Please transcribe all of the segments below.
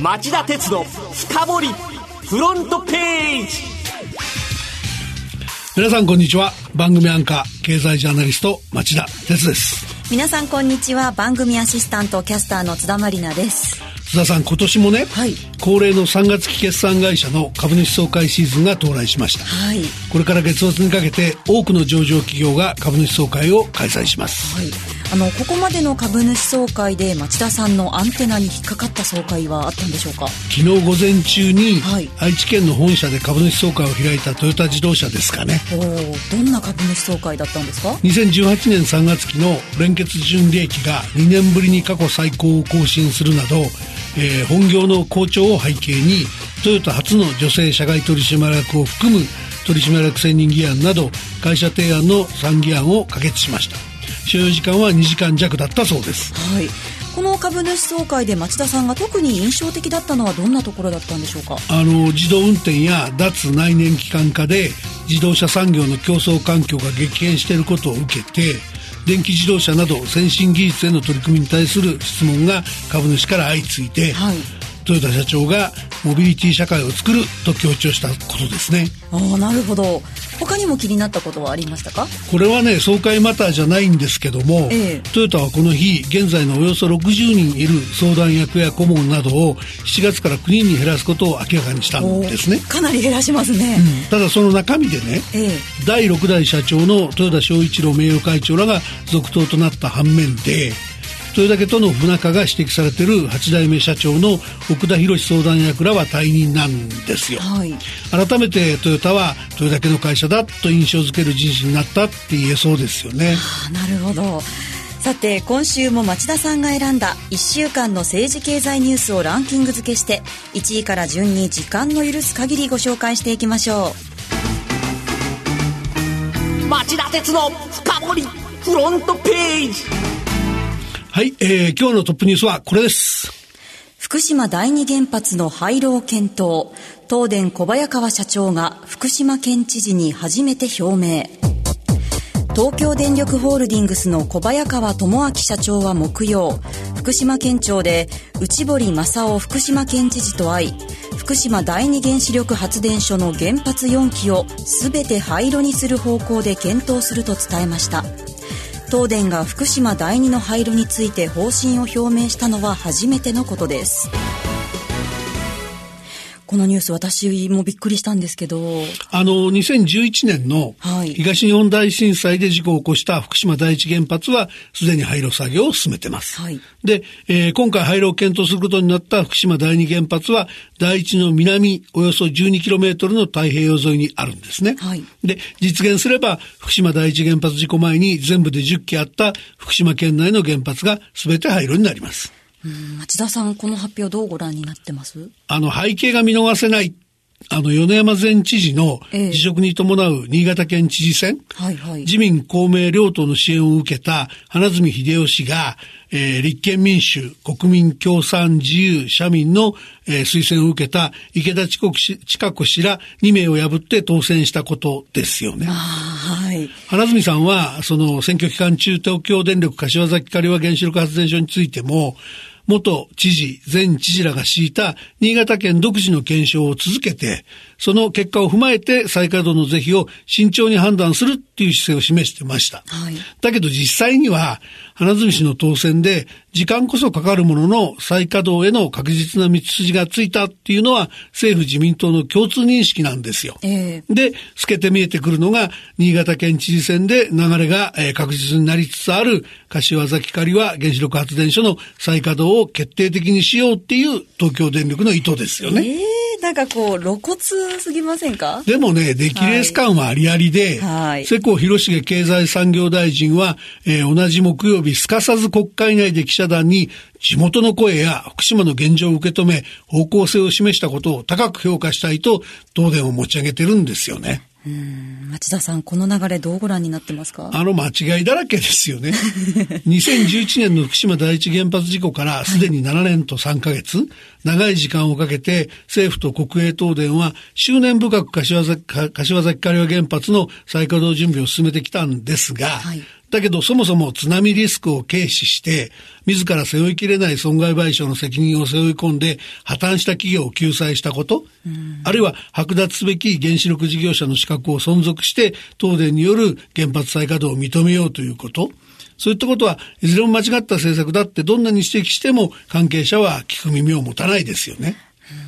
町田鉄の深掘りフロントページ。皆さんこんにちは。番組アンカー経済ジャーナリスト町田鉄です。皆さんこんにちは。番組アシスタントキャスターの津田まりなです。津田さん今年もね、はい、恒例の3月期決算会社の株主総会シーズンが到来しました、はい、これから月末にかけて多くの上場企業が株主総会を開催します、はい、あのここまでの株主総会で町田さんのアンテナに引っかかった総会はあったんでしょうか？昨日午前中に、はい。愛知県の本社で株主総会を開いたトヨタ自動車ですかね。おおどんな株主総会だったんですか？2018年3月期の連結純利益が2年ぶりに過去最高を更新するなど、えー本業の好調を背景にトヨタ初の女性社外取締役を含む取締役選任議案など会社提案の3議案を可決しました所要時間は2時間弱だったそうです。はい。この株主総会で町田さんが特に印象的だったのはどんなところだったんでしょうか？あの自動運転や脱内燃機関化で自動車産業の競争環境が激変していることを受けて電気自動車など先進技術への取り組みに対する質問が株主から相次いで、はいトヨタ社長がモビリティ社会を作ると強調したことですね。ああなるほど。他にも気になったことはありましたか？これはね総会マターじゃないんですけども、ええ。トヨタはこの日現在のおよそ60人いる相談役や顧問などを7月から9人に減らすことを明らかにしたんですね。かなり減らしますね、ただその中身でねええ。第6代社長の豊田章一郎名誉会長らが続投となった反面で豊田家との不仲が指摘されている8代目社長の奥田博相談役らは退任なんですよ。はい。改めてトヨタは豊田家の会社だと印象づける人事になったって言えそうですよね。あなるほど。さて今週も町田さんが選んだ1週間の政治経済ニュースをランキング付けして1位から順に時間の許す限りご紹介していきましょ町田鉄の深掘りフロントページはい、えー、今日のトップニュースはこれです。福島第二原発の廃炉を検討。東電小早川社長が福島県知事に初めて表明。東京電力ホールディングスの小早川智明社長は木曜福島県庁で内堀正夫福島県知事と会い福島第二原子力発電所の原発4基を全て廃炉にする方向で検討すると伝えました。東電が福島第二の廃炉について方針を表明したのは初めてのことです。このニュース私もびっくりしたんですけどあの、2011年のはい東日本大震災で事故を起こした福島第一原発はすでに廃炉作業を進めてます。はいで、えー今回廃炉を検討することになった福島第二原発は第一の南およそ 12km の太平洋沿いにあるんですね。はいで、実現すれば福島第一原発事故前に全部で10基あった福島県内の原発が全て廃炉になります。町田さんこの発表どうご覧になってます？あの、背景が見逃せない、あの、米山前知事のええ。辞職に伴う新潟県知事選、はいはい。自民公明両党の支援を受けた花角秀夫氏が、えー立憲民主、国民共産自由、社民の、えー推薦を受けた池田千子氏千佳子氏ら2名を破って当選したことですよね。あはい。花角さんは、その選挙期間中、東京電力柏崎刈羽原子力発電所についても、元知事、前知事らが敷いた新潟県独自の検証を続けて、その結果を踏まえて再稼働の是非を慎重に判断するっていう姿勢を示してました。はいだけど実際には、花角氏の当選で、時間こそかかるものの再稼働への確実な道筋がついたっていうのは、政府自民党の共通認識なんですよ。ええで、透けて見えてくるのが、新潟県知事選で流れが、えー確実になりつつある、柏崎刈羽原子力発電所の再稼働を決定的にしようっていう東京電力の意図ですよね。ええなんかこう露骨すぎませんか？でもね、出来レース感はありありで、はい。世耕弘成経済産業大臣は、えー同じ木曜日、すかさず国会内で記者団に、地元の声や福島の現状を受け止め、方向性を示したことを高く評価したいと、東電を持ち上げてるんですよね。町田さん、この流れどうご覧になってますか？あの間違いだらけですよね。2011年の福島第一原発事故からすでに7年と3ヶ月、長い時間をかけて政府と国営東電は執念深く柏崎か柏崎刈羽原発の再稼働準備を進めてきたんですが、はいだだけどそもそも津波リスクを軽視して、自ら背負いきれない損害賠償の責任を背負い込んで破綻した企業を救済したこと、あるいは剥奪すべき原子力事業者の資格を存続して東電による原発再稼働を認めようということ、そういったことはいずれも間違った政策だってどんなに指摘しても関係者は聞く耳を持たないですよね。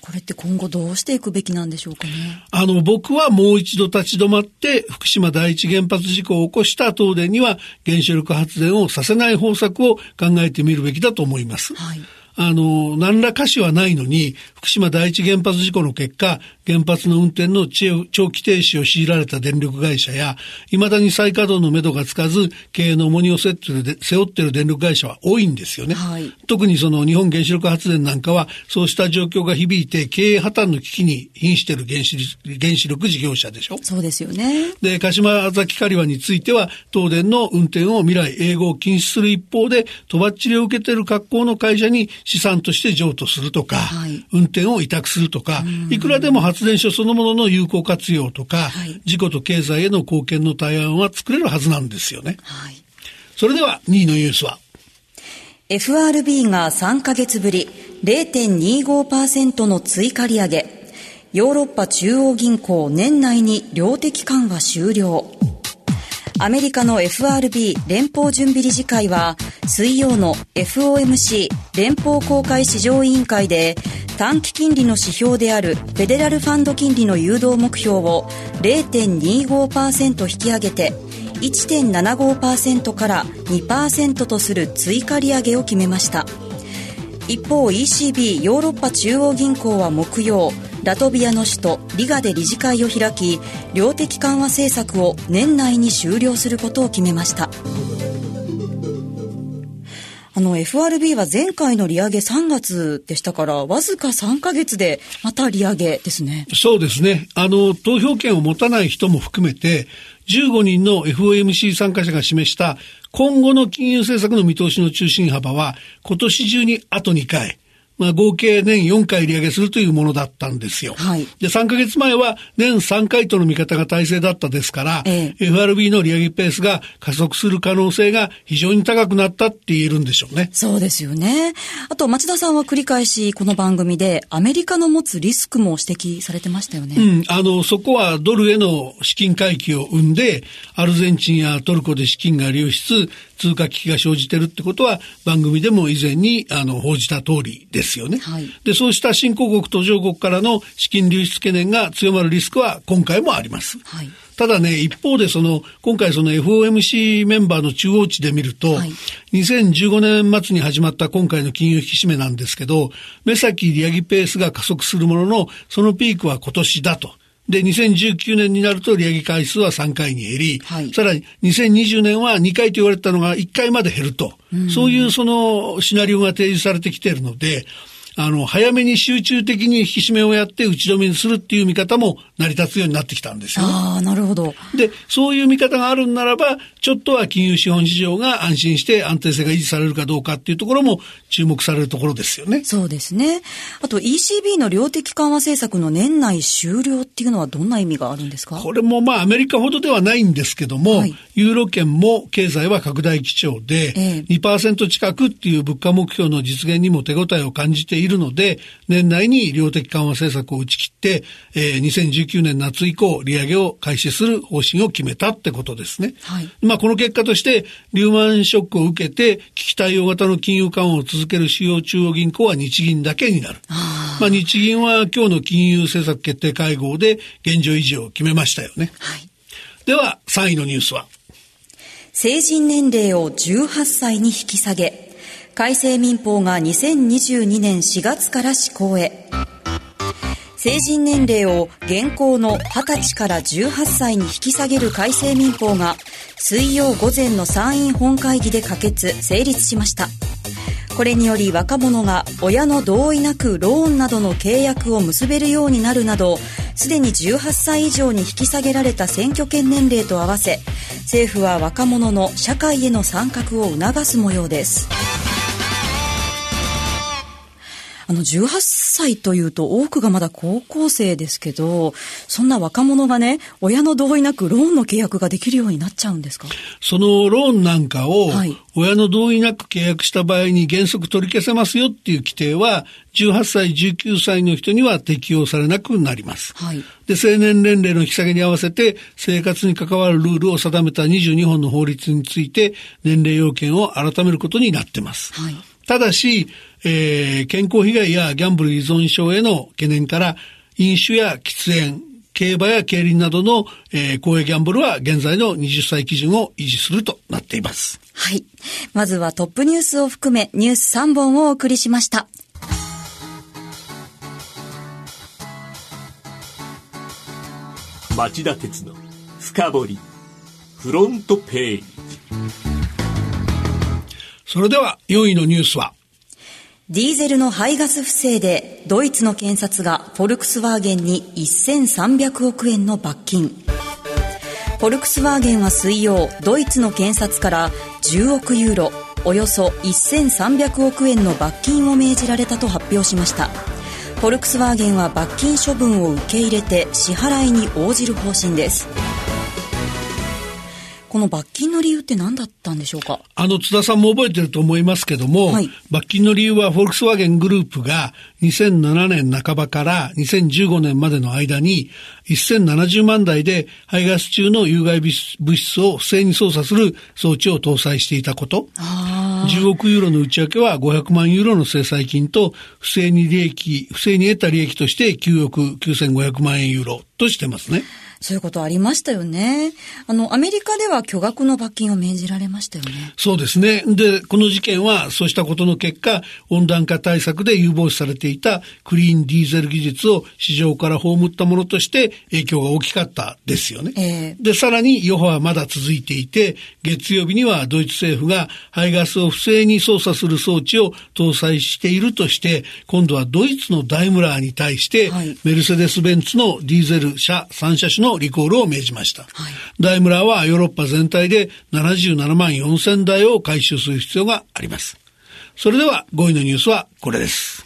これって今後どうしていくべきなんでしょうかね。あの、僕はもう一度立ち止まって、福島第一原発事故を起こした東電には原子力発電をさせない方策を考えてみるべきだと思います。はい。あの、何らかしはないのに、福島第一原発事故の結果、原発の運転の長期停止を強いられた電力会社や、未だに再稼働のめどがつかず、経営の重荷を背負っている電力会社は多いんですよね。はい、特にその日本原子力発電なんかは、そうした状況が響いて、経営破綻の危機に瀕している原子原子力事業者でしょ。そうですよね。で、鹿島崎刈羽については、東電の運転を未来永劫禁止する一方で、とばっちりを受けている格好の会社に資産として譲渡するとか、はい、運転を委託するとか、いくらでも発電所そのものの有効活用とか、はい、事故と経済への貢献の対案は作れるはずなんですよね。はい、それでは2位のニュースは FRB が3ヶ月ぶり0.25%の追加利上げ。ヨーロッパ中央銀行年内に量的緩和終了。アメリカの FRB 連邦準備理事会は水曜の FOMC 連邦公開市場委員会で短期金利の指標であるフェデラルファンド金利の誘導目標を0.25%引き上げて1.75%から2%とする追加利上げを決めました。一方 ECB ヨーロッパ中央銀行は木曜ラトビアの首都リガで理事会を開き量的緩和政策を年内に終了することを決めましたあの FRB は前回の利上げ3月でしたから、わずか3ヶ月でまた利上げですね。そうですね。あの、投票権を持たない人も含めて、15人の FOMC 参加者が示した今後の金融政策の見通しの中心幅は、今年中にあと2回、まあ、合計年4回利上げするというものだったんですよ。はい、で、3ヶ月前は年3回との見方が大勢だったですから、ええ、FRB の利上げペースが加速する可能性が非常に高くなったって言えるんでしょうね。そうですよね。あと、町田さんは繰り返しこの番組でアメリカの持つリスクも指摘されてましたよね。うん、あの、そこはドルへの資金回帰を生んで、アルゼンチンやトルコで資金が流出、通貨危機が生じてるってことは番組でも以前にあの報じた通りですよね。はい、で、そうした新興国途上国からの資金流出懸念が強まるリスクは今回もあります。はい、ただね、一方でその、今回その FOMC メンバーの中央値で見ると、はい、2015年末に始まった今回の金融引き締めなんですけど、目先利上げペースが加速するものの、そのピークは今年だと。で、2019年になると利上げ回数は3回に減り、はい、さらに2020年は2回と言われたのが1回まで減ると、うん、そういうそのシナリオが提示されてきているので、あの、早めに集中的に引き締めをやって打ち止めにするっていう見方も成り立つようになってきたんですよ、ああ、なるほど。で、そういう見方があるんならば、ちょっとは金融資本市場が安心して安定性が維持されるかどうかっていうところも注目されるところですよね。そうですね。あと ECB の量的緩和政策の年内終了っていうのはどんな意味があるんですか？これもまあアメリカほどではないんですけども、はい、ユーロ圏も経済は拡大基調で、ええ、2%近くっていう物価目標の実現にも手応えを感じているので、年内に量的緩和政策を打ち切って、えー、2019年夏以降、利上げを開始する方針を決めたってことですね。はい、まあ、この結果として、リューマンショックを受けて、危機対応型の金融緩和を続ける主要中央銀行は日銀だけになる。あまあ、日銀は今日の金融政策決定会合で現状維持を決めましたよね。はい、では、3位のニュースは成人年齢を18歳に引き下げ、改正民法が2022年4月から施行へ。成人年齢を現行の20歳から18歳に引き下げる改正民法が水曜午前の参院本会議で可決・成立しました。これにより若者が親の同意なくローンなどの契約を結べるようになるなど、すでに18歳以上に引き下げられた選挙権年齢と合わせ、政府は若者の社会への参画を促す模様です。あの、18歳というと多くがまだ高校生ですけど、そんな若者がね、親の同意なくローンの契約ができるようになっちゃうんですか？そのローンなんかを、親の同意なく契約した場合に原則取り消せますよっていう規定は、18歳、19歳の人には適用されなくなります。はい、で、成年年齢の引き下げに合わせて、生活に関わるルールを定めた22本の法律について、年齢要件を改めることになってます。はい、ただし、えー、健康被害やギャンブル依存症への懸念から、飲酒や喫煙、競馬や競輪などの、えー、公営ギャンブルは現在の20歳基準を維持するとなっています。はい。まずはトップニュースを含めニュース3本をお送りしました。町田鉄の深掘りフロントページそれでは4位のニュースはディーゼルの排ガス不正でドイツの検察がフォルクスワーゲンに1300億円の罰金。フォルクスワーゲンは水曜ドイツの検察から10億ユーロおよそ1300億円の罰金を命じられたと発表しました。フォルクスワーゲンは罰金処分を受け入れて支払いに応じる方針です。この罰金の理由って何だったんでしょうか？あの、津田さんも覚えてると思いますけども、はい、罰金の理由はフォルクスワーゲングループが2007年半ばから2015年までの間に1070万台で排ガス中の有害物質を不正に操作する装置を搭載していたこと。10億ユーロの内訳は500万ユーロの制裁金と不正に利益、不正に得た利益として9億9500万円ユーロとしてますね。そういうことありましたよね。あの、アメリカでは巨額の罰金を命じられましたよね。そうですね。で、この事件はそうしたことの結果、温暖化対策で有望視されていたクリーンディーゼル技術を市場から葬ったものとして影響が大きかったですよね。えー、で、さらに余波はまだ続いていて、月曜日にはドイツ政府が排ガスを不正に操作する装置を搭載しているとして、今度はドイツのダイムラーに対して、はい、メルセデス・ベンツのディーゼル車3車種のリコールを命じました。はい、ダイムラーはヨーロッパ全体で77万4000台を回収する必要があります。それでは5位のニュースはこれです。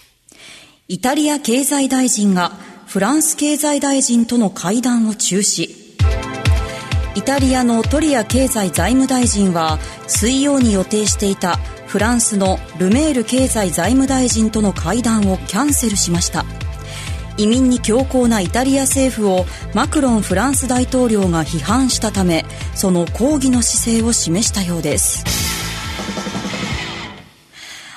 イタリア経済大臣がフランス経済大臣との会談を中止。イタリアのトリア経済財務大臣は水曜に予定していたフランスのルメール経済財務大臣との会談をキャンセルしました。移民に強硬なイタリア政府をマクロンフランス大統領が批判したためその抗議の姿勢を示したようです。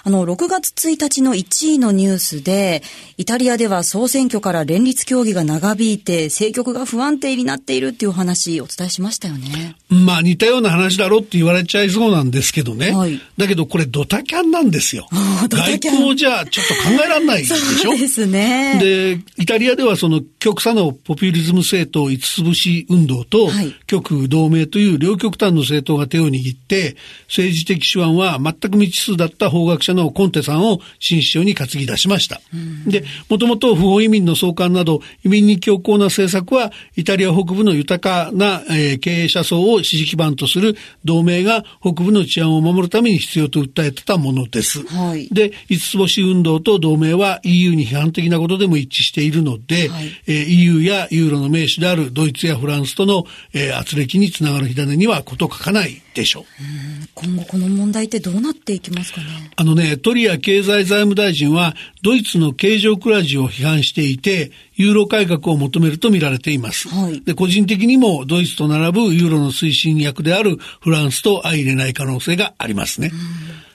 あの、6月1日の1位のニュースで、イタリアでは総選挙から連立協議が長引いて、政局が不安定になっているっていう話、お伝えしましたよね。まあ、似たような話だろって言われちゃいそうなんですけどね。はい、だけど、これドタキャンなんですよ。外交じゃちょっと考えられないでしょ？そうですね。で、イタリアではその極左のポピュリズム政党五つ星運動と、はい、極右同盟という両極端の政党が手を握って、政治的手腕は全く未知数だった法学者のコンテさんを新首相に担ぎ出しました。で、もともと不法移民の送還など移民に強硬な政策はイタリア北部の豊かな、えー、経営者層を支持基盤とする同盟が北部の治安を守るために必要と訴えてたものです。はい、で、五つ星運動と同盟は EU に批判的なことでも一致しているので、はい、えー、EU やユーロの名手であるドイツやフランスとの、えー、圧力につながる火種には事欠かないでしょう。今後この問題ってどうなっていきますかね？あのね、トリア経済財務大臣はドイツの経常クラジを批判していて、ユーロ改革を求めると見られています。はい、で個人的にもドイツと並ぶユーロの推進役であるフランスと相入れない可能性がありますね。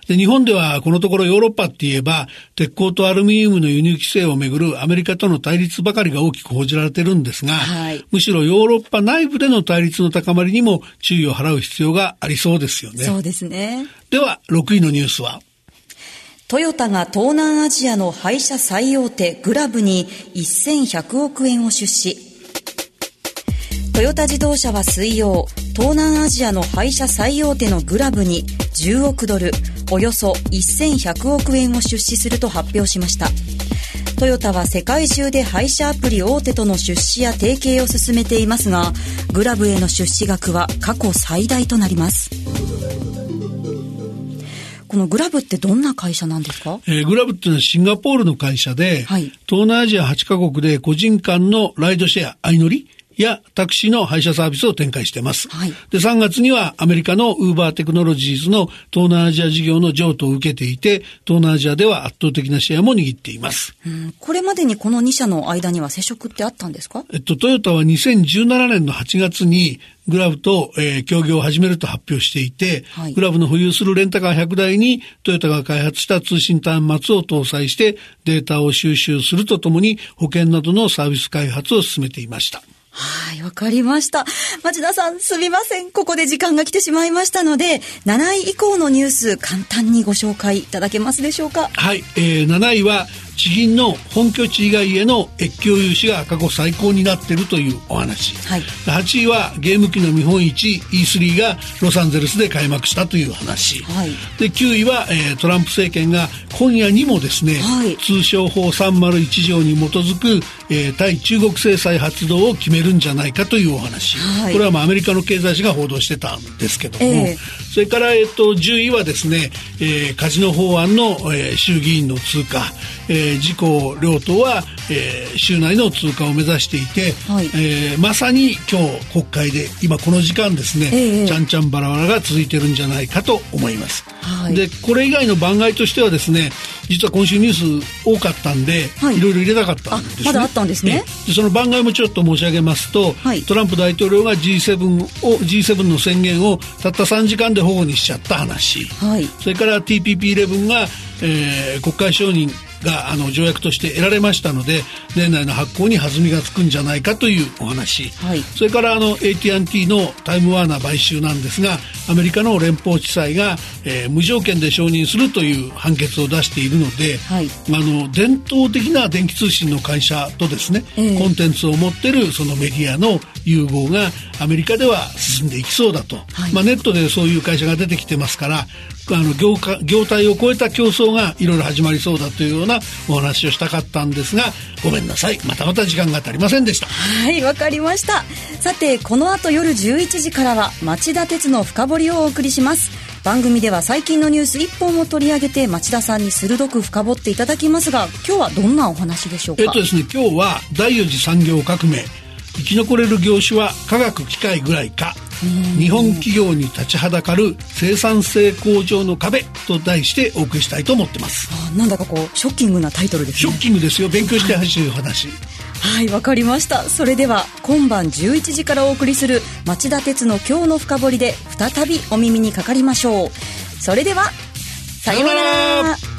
で日本ではこのところヨーロッパって言えば鉄鋼とアルミニウムの輸入規制をめぐるアメリカとの対立ばかりが大きく報じられてるんですが、はい、むしろヨーロッパ内部での対立の高まりにも注意を払う必要がありそうですよね。そうですね。では6位のニュースは？トヨタが東南アジアの廃車最大手グラブに1100億円を出資。トヨタ自動車は水曜、東南アジアの廃車最大手のグラブに10億ドル、およそ1100億円を出資すると発表しました。トヨタは世界中で配車アプリ大手との出資や提携を進めていますが、グラブへの出資額は過去最大となります。このグラブってどんな会社なんですか？えーグラブっていうのはシンガポールの会社で、はい東南アジア8カ国で個人間のライドシェア、相乗りやタクシーの配車サービスを展開しています。はいで、3月にはアメリカのウーバーテクノロジーズの東南アジア事業の譲渡を受けていて、東南アジアでは圧倒的なシェアも握っています。うんこれまでにこの2社の間には接触ってあったんですか？えっと、トヨタは2017年の8月にグラブと、えー協業を始めると発表していて、はいグラブの保有するレンタカー100台にトヨタが開発した通信端末を搭載してデータを収集するとともに保険などのサービス開発を進めていました。はい、わかりました。町田さん、すみません。ここで時間が来てしまいましたので、7位以降のニュース、簡単にご紹介いただけますでしょうか？はい、えー7位は地銀の本拠地以外への越境融資が過去最高になっているというお話、はい8位はゲーム機の見本市 E3 がロサンゼルスで開幕したという話、はいで9位は、えートランプ政権が今夜にもですね、はい通商法301条に基づく、えー対中国制裁発動を決めるんじゃないかというお話、はい。これはまあアメリカの経済誌が報道してたんですけども、ええ。それから、えっと、10位はですね、えーカジノ法案の、えー衆議院の通過、えー自公両党は、えー州内の通過を目指していて、はい。えーまさに今日国会で今この時間ですね、ええちゃんちゃんバラバラが続いてるんじゃないかと思います。はい。でこれ以外の番外としてはですね実は今週ニュース多かったんで、はい。い、ろいろ入れたかったんですねったんですね。その番外もちょっと申し上げますと、はい。トランプ大統領が G7 を G7 の宣言をたった3時間で保護にしちゃった話、はい。それから TPP11 が、えー国会承認があの条約として得られましたので年内の発行に弾みがつくんじゃないかというお話、はい。それからあの AT&T のタイムワーナー買収なんですがアメリカの連邦地裁が、えー無条件で承認するという判決を出しているので、はい。あの伝統的な電気通信の会社とですね、ええ。コンテンツを持ってるそのメディアの融合がアメリカでは進んでいきそうだと、はい。まあ、ネットでそういう会社が出てきてますからあの業界業態を超えた競争がいろいろ始まりそうだというようなお話をしたかったんですがごめんなさいまたまた時間が足りませんでした。はい、わかりました。さて、この後夜11時からは町田鉄の深掘りをお送りします。番組では最近のニュース1本を取り上げて町田さんに鋭く深掘っていただきますが、今日はどんなお話でしょうか？えっとですね、今日は第四次産業革命生き残れる業種は科学機械ぐらいか日本企業に立ちはだかる生産性向上の壁と題してお送りしたいと思ってますあなんだかこう、ショッキングなタイトルですねショッ。キングですよ勉強してほしいお話はい、わかりました。それでは、今晩11時からお送りする町田鉄の今日の深掘りで再びお耳にかかりましょう。それでは、さようなら